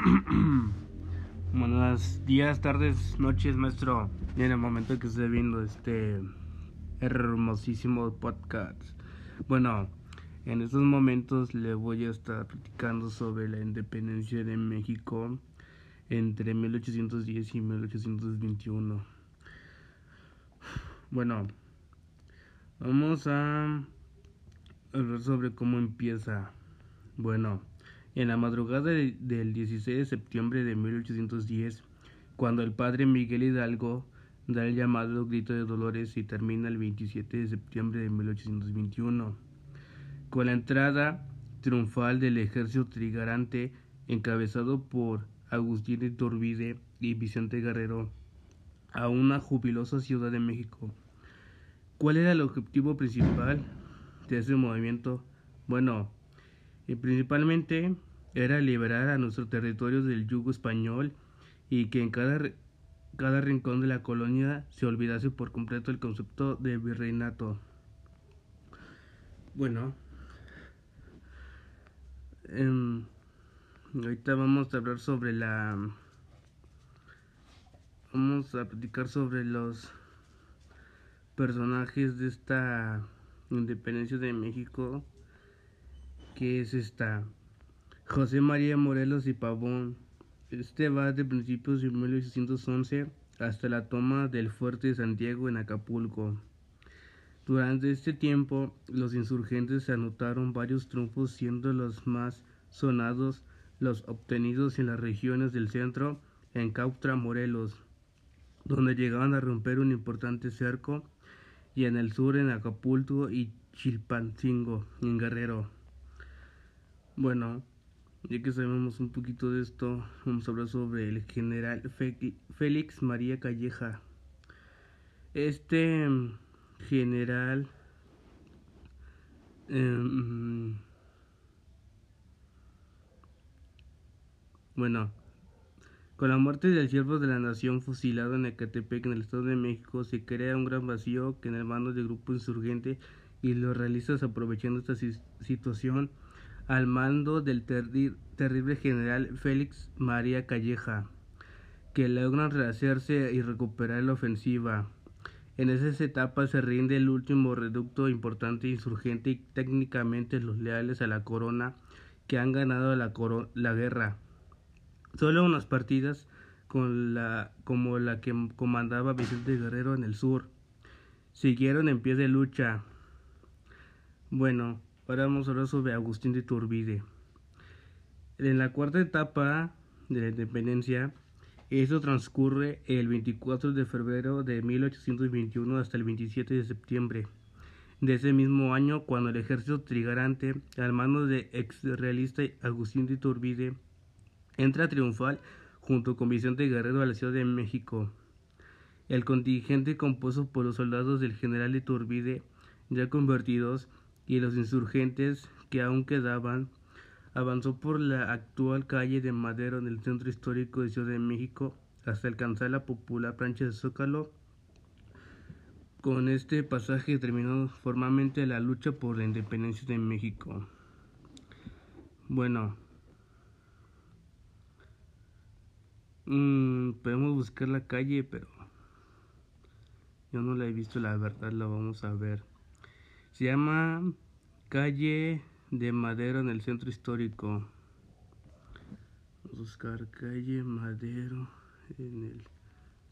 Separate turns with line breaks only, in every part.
Buenos días, tardes, noches, maestro. En el momento que esté viendo este hermosísimo podcast. Bueno, en estos momentos le voy a estar platicando sobre la independencia de México entre 1810 y 1821. Bueno, vamos a hablar sobre cómo empieza. Bueno, en la madrugada del 16 de septiembre de 1810, cuando el padre Miguel Hidalgo da el llamado grito de dolores y termina el 27 de septiembre de 1821, con la entrada triunfal del ejército trigarante encabezado por Agustín Iturbide y Vicente Guerrero a una jubilosa Ciudad de México. ¿Cuál era el objetivo principal de ese movimiento? Bueno, y principalmente era liberar a nuestros territorios del yugo español y que en cada, cada rincón de la colonia se olvidase por completo el concepto de virreinato. Bueno, em, ahorita vamos a hablar sobre la... Vamos a platicar sobre los personajes de esta independencia de México que es esta José María Morelos y Pavón. Este va de principios de 1811 hasta la toma del fuerte de Santiago en Acapulco. Durante este tiempo, los insurgentes anotaron varios triunfos, siendo los más sonados los obtenidos en las regiones del centro, en Cautra, Morelos, donde llegaban a romper un importante cerco, y en el sur en Acapulco y Chilpancingo, en Guerrero. Bueno, ya que sabemos un poquito de esto, vamos a hablar sobre el general Félix María Calleja. Este mm, general em, bueno, con la muerte del siervo de la nación fusilado en Ecatepec, en el Estado de México, se crea un gran vacío que en el mando del grupo insurgente y los realistas aprovechando esta situación al mando del terrible general Félix María Calleja, que logran rehacerse y recuperar la ofensiva. En esas etapas se rinde el último reducto importante insurgente y técnicamente los leales a la corona que han ganado la, la guerra. Solo unas partidas con la, como la que comandaba Vicente Guerrero en el sur siguieron en pie de lucha. Bueno, Ahora vamos a hablar sobre Agustín de Iturbide. En la cuarta etapa de la independencia, esto transcurre el 24 de febrero de 1821 hasta el 27 de septiembre de ese mismo año, cuando el ejército trigarante, al mando de ex realista Agustín de Iturbide, entra triunfal junto con Vicente Guerrero a la Ciudad de México. El contingente compuesto por los soldados del general Iturbide, ya convertidos y los insurgentes que aún quedaban, avanzó por la actual calle de Madero en el centro histórico de Ciudad de México hasta alcanzar la popular plancha de Zócalo. Con este pasaje terminó formalmente la lucha por la independencia de México. Bueno, mm, podemos buscar la calle, pero yo no la he visto, la verdad la vamos a ver. Se llama Calle de Madero en el centro histórico. Vamos a buscar Calle Madero en el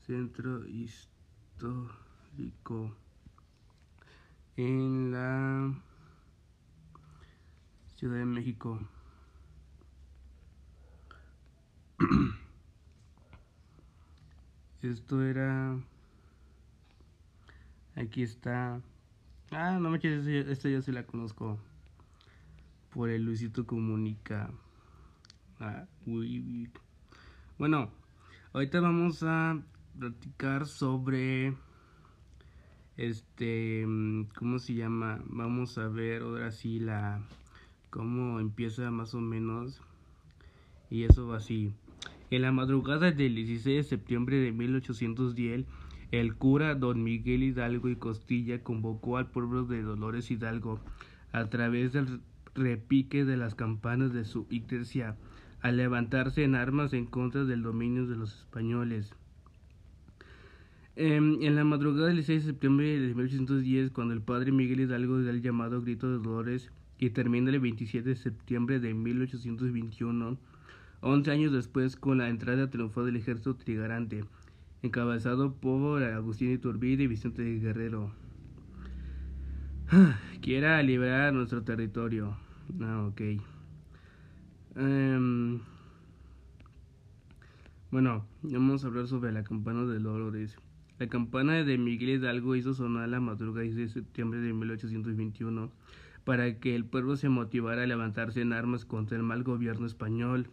centro histórico. En la Ciudad de México. Esto era... Aquí está Ah, no me quieres esta yo sí la conozco. Por el Luisito Comunica. Ah, uy, Bueno, ahorita vamos a platicar sobre este cómo se llama vamos a ver ahora sí la cómo empieza más o menos y eso va así en la madrugada del 16 de septiembre de 1810 el cura don Miguel Hidalgo y Costilla convocó al pueblo de Dolores Hidalgo a través del repique de las campanas de su iglesia a levantarse en armas en contra del dominio de los españoles. Em, en la madrugada del 6 de septiembre de 1810, cuando el padre Miguel Hidalgo da el llamado grito de dolores y termina el 27 de septiembre de 1821, 11 años después con la entrada triunfal del ejército trigarante, encabezado por Agustín Iturbide y Vicente Guerrero. Quiera liberar nuestro territorio. Ah, ok. Em, bueno, vamos a hablar sobre la campana de Dolores. La campana de Miguel Hidalgo hizo sonar la madrugada de septiembre de 1821 para que el pueblo se motivara a levantarse en armas contra el mal gobierno español.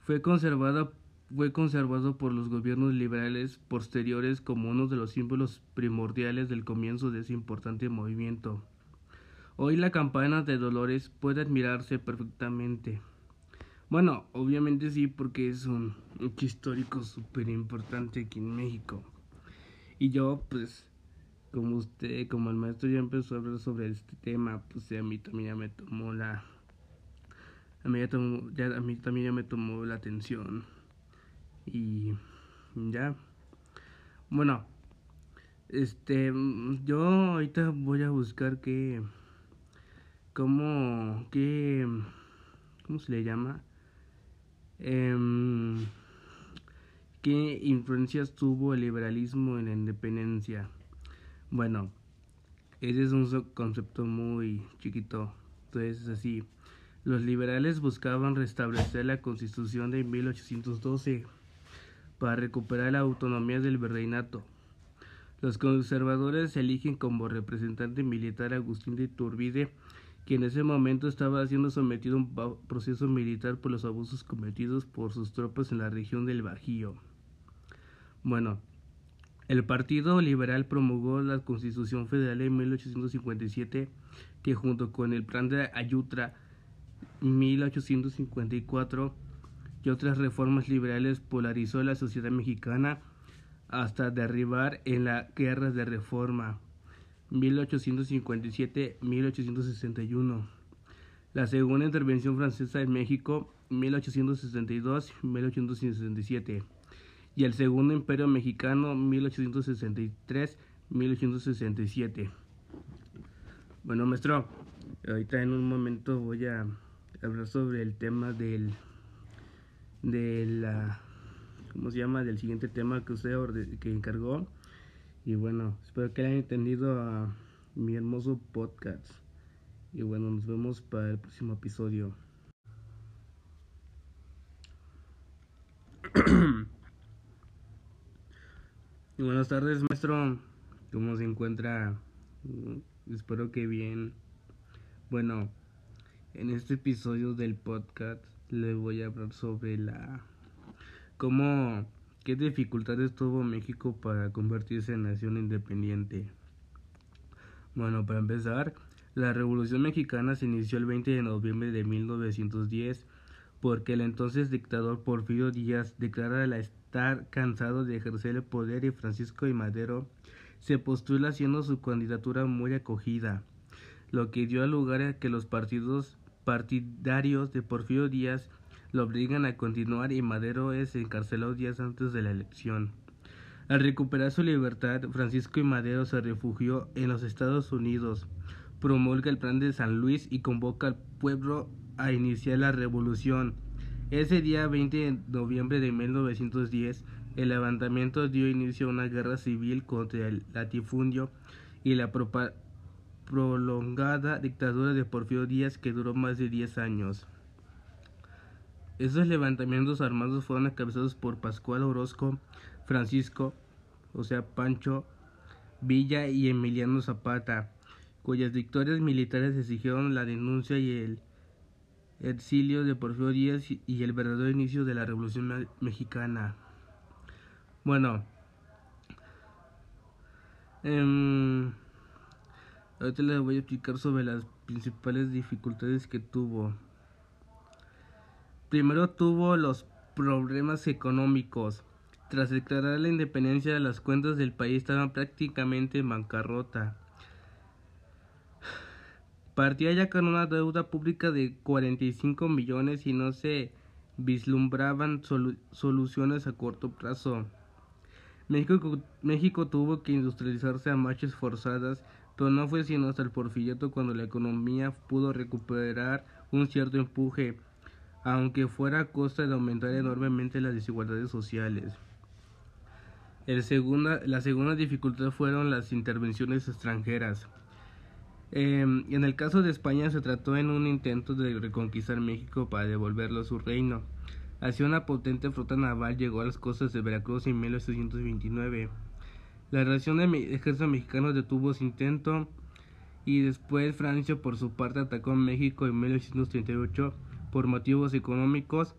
Fue conservada fue conservado por los gobiernos liberales posteriores como uno de los símbolos primordiales del comienzo de ese importante movimiento. Hoy la campana de Dolores puede admirarse perfectamente. Bueno, obviamente sí, porque es un histórico súper importante aquí en México. Y yo, pues, como usted, como el maestro ya empezó a hablar sobre este tema, pues a mí también ya me tomó la... A mí, ya, a mí también ya me tomó la atención. Y ya. Bueno, este, yo ahorita voy a buscar qué, cómo, qué, ¿cómo se le llama? Eh, ¿Qué influencias tuvo el liberalismo en la independencia? Bueno, ese es un concepto muy chiquito. Entonces, es así. Los liberales buscaban restablecer la constitución de 1812 para recuperar la autonomía del virreinato. Los conservadores eligen como representante militar a Agustín de Iturbide, que en ese momento estaba siendo sometido a un proceso militar por los abusos cometidos por sus tropas en la región del Bajío. Bueno, el Partido Liberal promulgó la Constitución Federal en 1857, que junto con el Plan de Ayutra 1854 y otras reformas liberales polarizó la sociedad mexicana hasta derribar en la guerra de reforma 1857-1861. La segunda intervención francesa en México 1862-1867 y el segundo imperio mexicano 1863-1867. Bueno, maestro, ahorita en un momento voy a hablar sobre el tema del de la ¿cómo se llama? del siguiente tema que usted que encargó. Y bueno, espero que hayan entendido a mi hermoso podcast. Y bueno, nos vemos para el próximo episodio. y buenas tardes, maestro. ¿Cómo se encuentra? Espero que bien. Bueno, en este episodio del podcast le voy a hablar sobre la cómo qué dificultades tuvo México para convertirse en nación independiente. Bueno, para empezar, la Revolución Mexicana se inició el 20 de noviembre de 1910 porque el entonces dictador Porfirio Díaz declara estar cansado de ejercer el poder y Francisco y Madero se postula siendo su candidatura muy acogida, lo que dio lugar a que los partidos partidarios de Porfirio Díaz lo obligan a continuar y Madero es encarcelado días antes de la elección. Al recuperar su libertad, Francisco y Madero se refugió en los Estados Unidos, promulga el plan de San Luis y convoca al pueblo a iniciar la revolución. Ese día 20 de noviembre de 1910, el levantamiento dio inicio a una guerra civil contra el latifundio y la prolongada dictadura de Porfirio Díaz que duró más de 10 años. Esos levantamientos armados fueron encabezados por Pascual Orozco, Francisco, o sea, Pancho Villa y Emiliano Zapata, cuyas victorias militares exigieron la denuncia y el exilio de Porfirio Díaz y el verdadero inicio de la Revolución Mexicana. Bueno, eh, Ahorita les voy a explicar sobre las principales dificultades que tuvo. Primero tuvo los problemas económicos. Tras declarar la independencia, las cuentas del país estaban prácticamente en bancarrota. Partía ya con una deuda pública de 45 millones y no se vislumbraban soluciones a corto plazo. México, México tuvo que industrializarse a marchas forzadas, pero no fue sino hasta el porfiriato cuando la economía pudo recuperar un cierto empuje, aunque fuera a costa de aumentar enormemente las desigualdades sociales. El segunda, la segunda dificultad fueron las intervenciones extranjeras. Em, en el caso de España se trató en un intento de reconquistar México para devolverlo a su reino. Así una potente flota naval llegó a las costas de Veracruz en 1829. La relación del ejército mexicano detuvo su intento y después Francia por su parte atacó México en 1838 por motivos económicos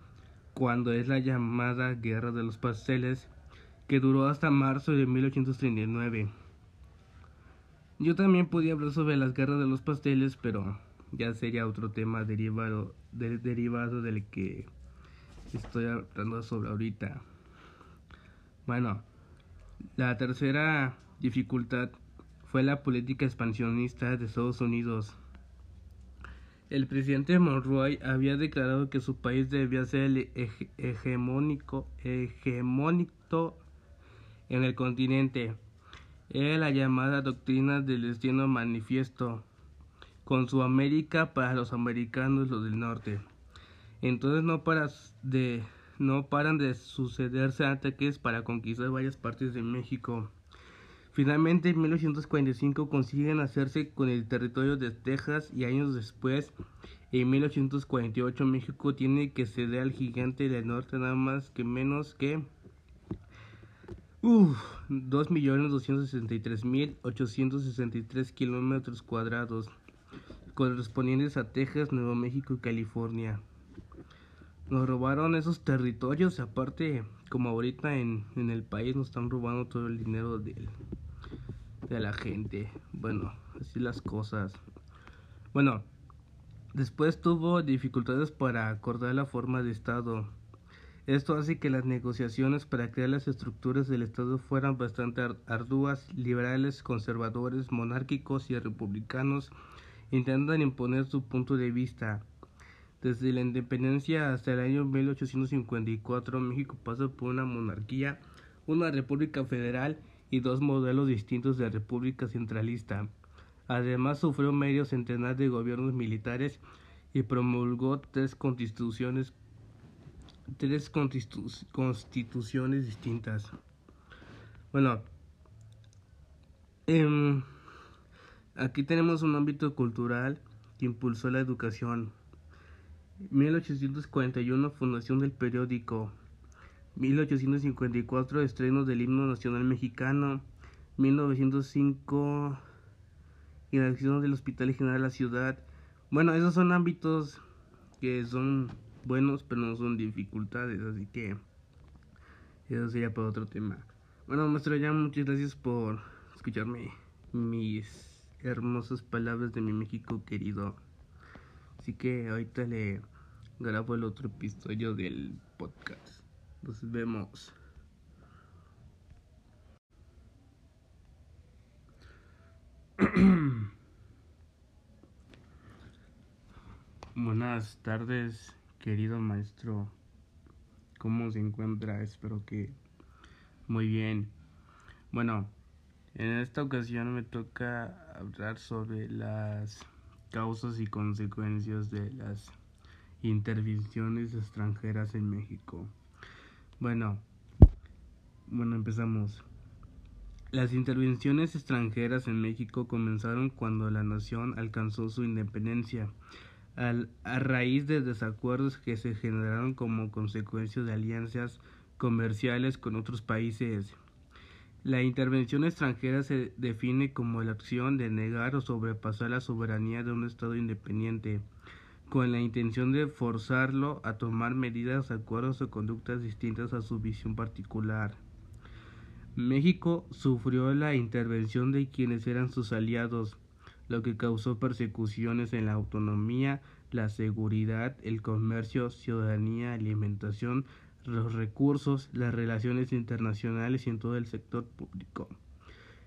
cuando es la llamada Guerra de los Pasteles que duró hasta marzo de 1839. Yo también podía hablar sobre las guerras de los pasteles, pero ya sería otro tema derivado, derivado del que estoy hablando sobre ahorita. Bueno, la tercera dificultad fue la política expansionista de Estados Unidos. El presidente Monroe había declarado que su país debía ser el hegemónico, hegemónico en el continente era la llamada doctrina del destino manifiesto, con su América para los americanos los del norte. Entonces no, para de, no paran de sucederse ataques para conquistar varias partes de México. Finalmente, en 1845 consiguen hacerse con el territorio de Texas y años después, en 1848, México tiene que ceder al gigante del norte nada más que menos que Uf, 2.263.863 kilómetros cuadrados, correspondientes a Texas, Nuevo México y California. Nos robaron esos territorios, aparte, como ahorita en, el país nos están robando todo el dinero de, de la gente. Bueno, así las cosas. Bueno, después tuvo dificultades para acordar la forma de Estado esto hace que las negociaciones para crear las estructuras del Estado fueran bastante arduas, liberales, conservadores, monárquicos y republicanos intentan imponer su punto de vista. Desde la independencia hasta el año 1854, México pasó por una monarquía, una república federal y dos modelos distintos de república centralista. Además, sufrió medio centenar de gobiernos militares y promulgó tres constituciones tres constituciones distintas. Bueno, em, aquí tenemos un ámbito cultural que impulsó la educación. 1841 fundación del periódico. 1854 estreno del himno nacional mexicano. 1905 inauguración del Hospital General de la Ciudad. Bueno, esos son ámbitos que son buenos, pero no son dificultades, así que eso sería para otro tema. Bueno, maestro, ya muchas gracias por escucharme mis hermosas palabras de mi México querido. Así que ahorita le grabo el otro episodio del podcast. Nos vemos. Buenas tardes querido maestro, ¿cómo se encuentra? Espero que muy bien. Bueno, en esta ocasión me toca hablar sobre las causas y consecuencias de las intervenciones extranjeras en México. Bueno, bueno, empezamos. Las intervenciones extranjeras en México comenzaron cuando la nación alcanzó su independencia a raíz de desacuerdos que se generaron como consecuencia de alianzas comerciales con otros países. La intervención extranjera se define como la acción de negar o sobrepasar la soberanía de un Estado independiente, con la intención de forzarlo a tomar medidas, acuerdos o conductas distintas a su visión particular. México sufrió la intervención de quienes eran sus aliados, lo que causó persecuciones en la autonomía, la seguridad, el comercio, ciudadanía, alimentación, los recursos, las relaciones internacionales y en todo el sector público.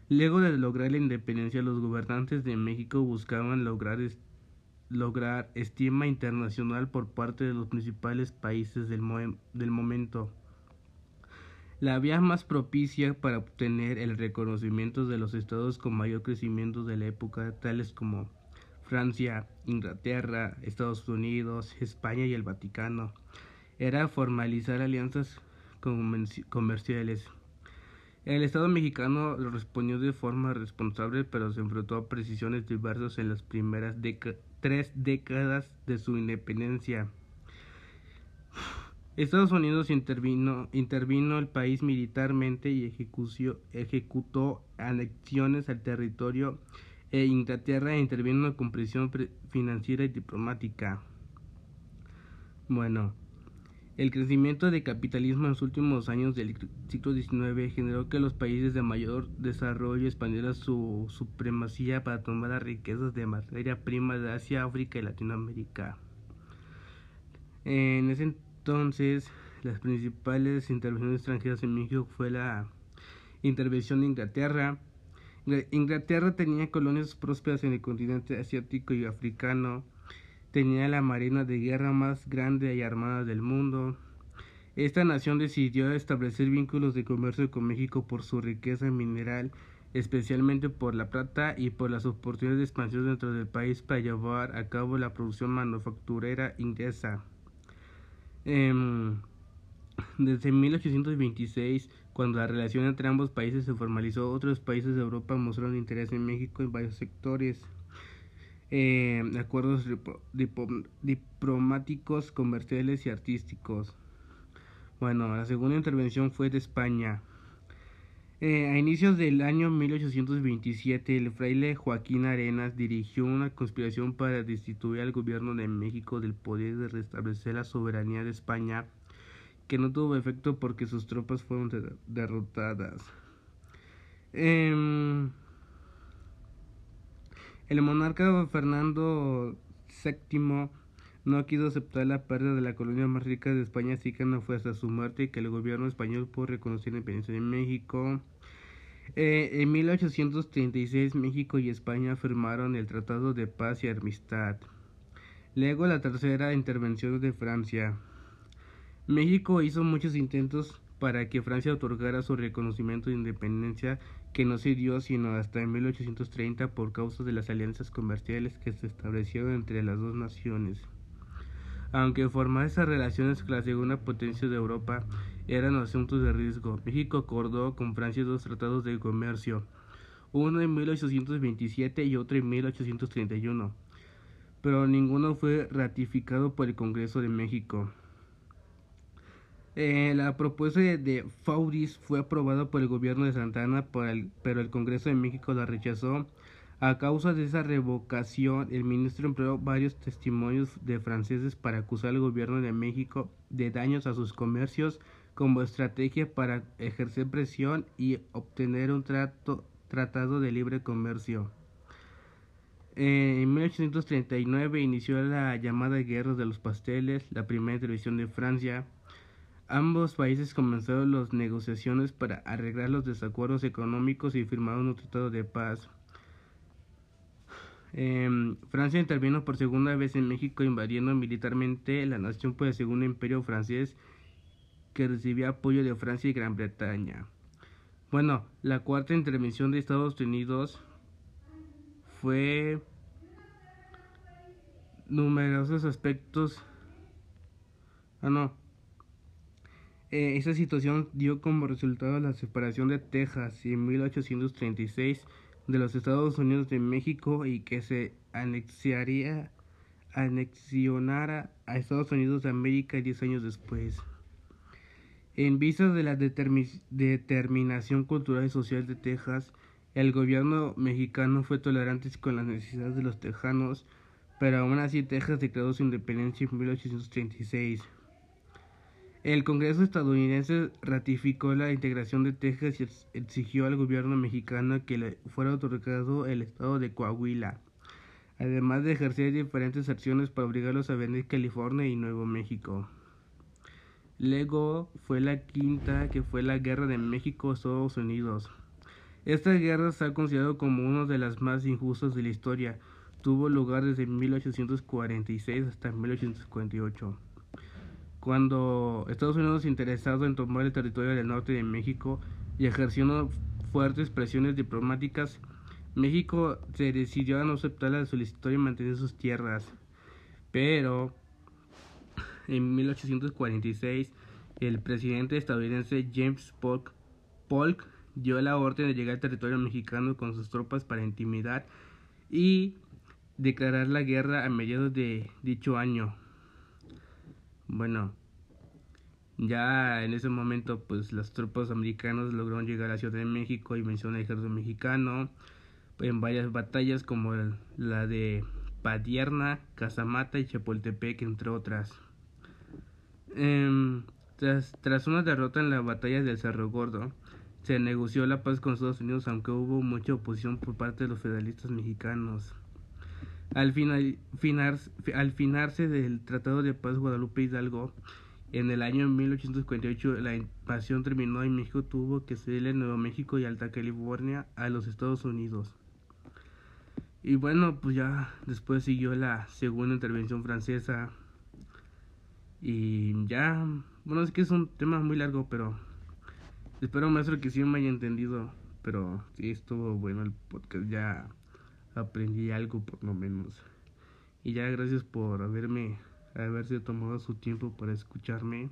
Luego de lograr la independencia, los gobernantes de México buscaban lograr lograr estima internacional por parte de los principales países del, del momento. La vía más propicia para obtener el reconocimiento de los estados con mayor crecimiento de la época, tales como Francia, Inglaterra, Estados Unidos, España y el Vaticano, era formalizar alianzas comerciales. El Estado mexicano respondió de forma responsable, pero se enfrentó a precisiones diversas en las primeras tres décadas de su independencia. Estados Unidos intervino, intervino el país militarmente y ejecutó anexiones al territorio e Inglaterra intervino con presión financiera y diplomática. Bueno, el crecimiento del capitalismo en los últimos años del siglo XIX generó que los países de mayor desarrollo expandieran su supremacía para tomar las riquezas de materia prima de Asia, África y Latinoamérica. En ese entonces, las principales intervenciones extranjeras en México fue la intervención de Inglaterra. Inglaterra tenía colonias prósperas en el continente asiático y africano tenía la marina de guerra más grande y armada del mundo. Esta nación decidió establecer vínculos de comercio con México por su riqueza mineral, especialmente por la plata y por las oportunidades de expansión dentro del país para llevar a cabo la producción manufacturera inglesa. Em, desde 1826, cuando la relación entre ambos países se formalizó, otros países de Europa mostraron interés en México en varios sectores eh, acuerdos diplomáticos, comerciales y artísticos. Bueno, la segunda intervención fue de España. Eh, a inicios del año 1827, el fraile Joaquín Arenas dirigió una conspiración para destituir al gobierno de México del poder de restablecer la soberanía de España, que no tuvo efecto porque sus tropas fueron derrotadas. Eh, el monarca Fernando VII no quiso aceptar la pérdida de la colonia más rica de España, así que no fue hasta su muerte que el gobierno español pudo reconocer la independencia de México. Eh, en 1836 México y España firmaron el Tratado de Paz y Amistad. Luego la tercera intervención de Francia. México hizo muchos intentos para que Francia otorgara su reconocimiento de independencia que no se dio sino hasta en 1830 por causa de las alianzas comerciales que se establecieron entre las dos naciones. Aunque formar esas relaciones con la segunda potencia de Europa eran asuntos de riesgo, México acordó con Francia dos tratados de comercio, uno en 1827 y otro en 1831, pero ninguno fue ratificado por el Congreso de México. Eh, la propuesta de, Faudis fue aprobada por el gobierno de Santana, pero el Congreso de México la rechazó. A causa de esa revocación, el ministro empleó varios testimonios de franceses para acusar al gobierno de México de daños a sus comercios como estrategia para ejercer presión y obtener un trato, tratado de libre comercio. Eh, en 1839 inició la llamada Guerra de los Pasteles, la primera intervención de Francia. Ambos países comenzaron las negociaciones para arreglar los desacuerdos económicos y firmaron un tratado de paz. Em, Francia intervino por segunda vez en México invadiendo militarmente la nación por el segundo imperio francés que recibía apoyo de Francia y Gran Bretaña. Bueno, la cuarta intervención de Estados Unidos fue numerosos aspectos. Ah, no. Eh, esa situación dio como resultado la separación de Texas en 1836 de los Estados Unidos de México y que se anexiaría, anexionara a Estados Unidos de América 10 años después. En vista de la determinación cultural y social de Texas, el gobierno mexicano fue tolerante con las necesidades de los tejanos, pero aún así Texas declaró su independencia en 1836. El Congreso estadounidense ratificó la integración de Texas y exigió al gobierno mexicano que le fuera otorgado el estado de Coahuila, además de ejercer diferentes acciones para obligarlos a vender California y Nuevo México. Luego fue la quinta, que fue la Guerra de México-Estados Unidos. Esta guerra se ha considerado como una de las más injustas de la historia, tuvo lugar desde 1846 hasta 1848, cuando Estados Unidos interesado en tomar el territorio del norte de México y ejerciendo fuertes presiones diplomáticas, México se decidió a no aceptar la solicitud y mantener sus tierras. Pero en 1846 el presidente estadounidense James Polk, Polk dio la orden de llegar al territorio mexicano con sus tropas para intimidar y declarar la guerra a mediados de dicho año. Bueno, ya en ese momento pues las tropas americanas lograron llegar a Ciudad de México y mencionó al ejército mexicano en varias batallas como la de Padierna, Casamata y Chapultepec entre otras. Em, tras, tras una derrota en la batalla del Cerro Gordo, se negoció la paz con Estados Unidos aunque hubo mucha oposición por parte de los federalistas mexicanos. Al, final, al finarse del Tratado de Paz Guadalupe Hidalgo, en el año 1848 la invasión terminó y México tuvo que cederle Nuevo México y Alta California a los Estados Unidos. Y bueno, pues ya después siguió la segunda intervención francesa. Y ya, bueno, es que es un tema muy largo, pero espero maestro que sí me haya entendido. Pero sí estuvo bueno el podcast, ya aprendí algo por lo menos. Y ya gracias por haberme, haberse tomado su tiempo para escucharme.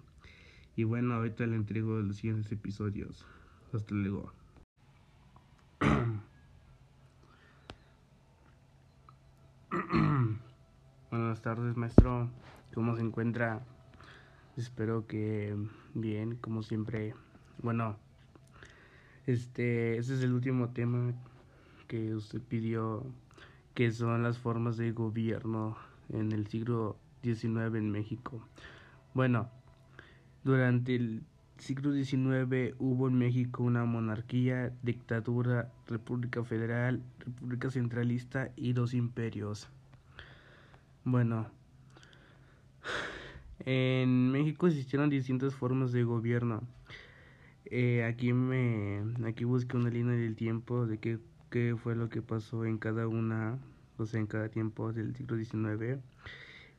Y bueno, ahorita le entrego los siguientes episodios. Hasta luego. Buenas tardes, maestro. ¿Cómo se encuentra? Espero que bien, como siempre. Bueno, este, este es el último tema que usted pidió, que son las formas de gobierno en el siglo XIX en México. Bueno, durante el siglo XIX hubo en México una monarquía, dictadura, república federal, república centralista y dos imperios. Bueno, en México existieron distintas formas de gobierno. Eh, aquí me aquí busqué una línea del tiempo de qué, qué fue lo que pasó en cada una, o sea, en cada tiempo del siglo XIX,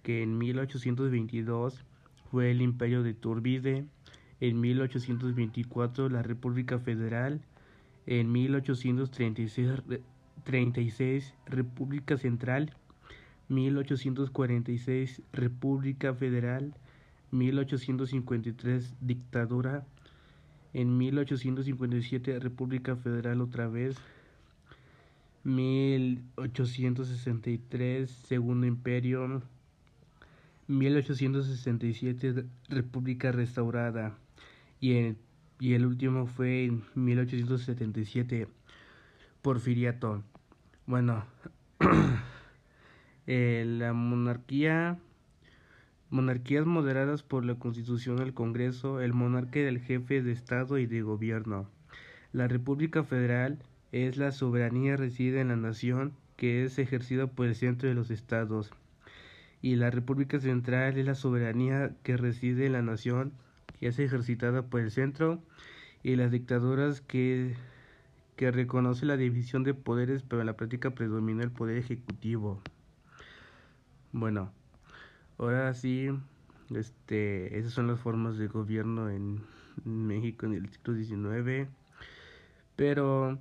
que en 1822 fue el imperio de Turbide, en 1824 la República Federal, en 1836 36, República Central, 1846 República Federal, 1853 Dictadura, en 1857 República Federal otra vez, 1863 Segundo Imperio, 1867 República Restaurada y el, el último fue en 1877 Porfiriato. Bueno, eh, la monarquía monarquías moderadas por la Constitución del Congreso, el monarca del jefe de Estado y de Gobierno. La República Federal es la soberanía reside en la nación que es ejercida por el centro de los estados. Y la República Central es la soberanía que reside en la nación que es ejercitada por el centro y las dictaduras que, que reconoce la división de poderes pero en la práctica predomina el poder ejecutivo. Bueno, Ahora sí, este, esas son las formas de gobierno en México en el siglo XIX. Pero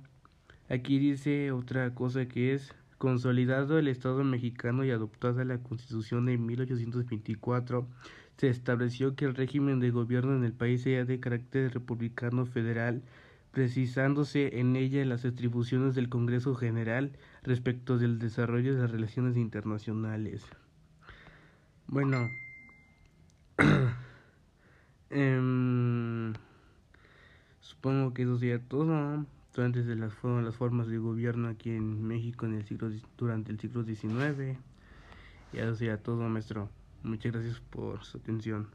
aquí dice otra cosa que es consolidado el Estado mexicano y adoptada la Constitución de 1824, se estableció que el régimen de gobierno en el país sea de carácter republicano federal, precisándose en ella las atribuciones del Congreso General respecto del desarrollo de las relaciones internacionales. Bueno, em, supongo que eso sería todo. Antes de las, fueron las formas de gobierno aquí en México en el siglo, durante el siglo XIX. Y eso sería todo, maestro. Muchas gracias por su atención.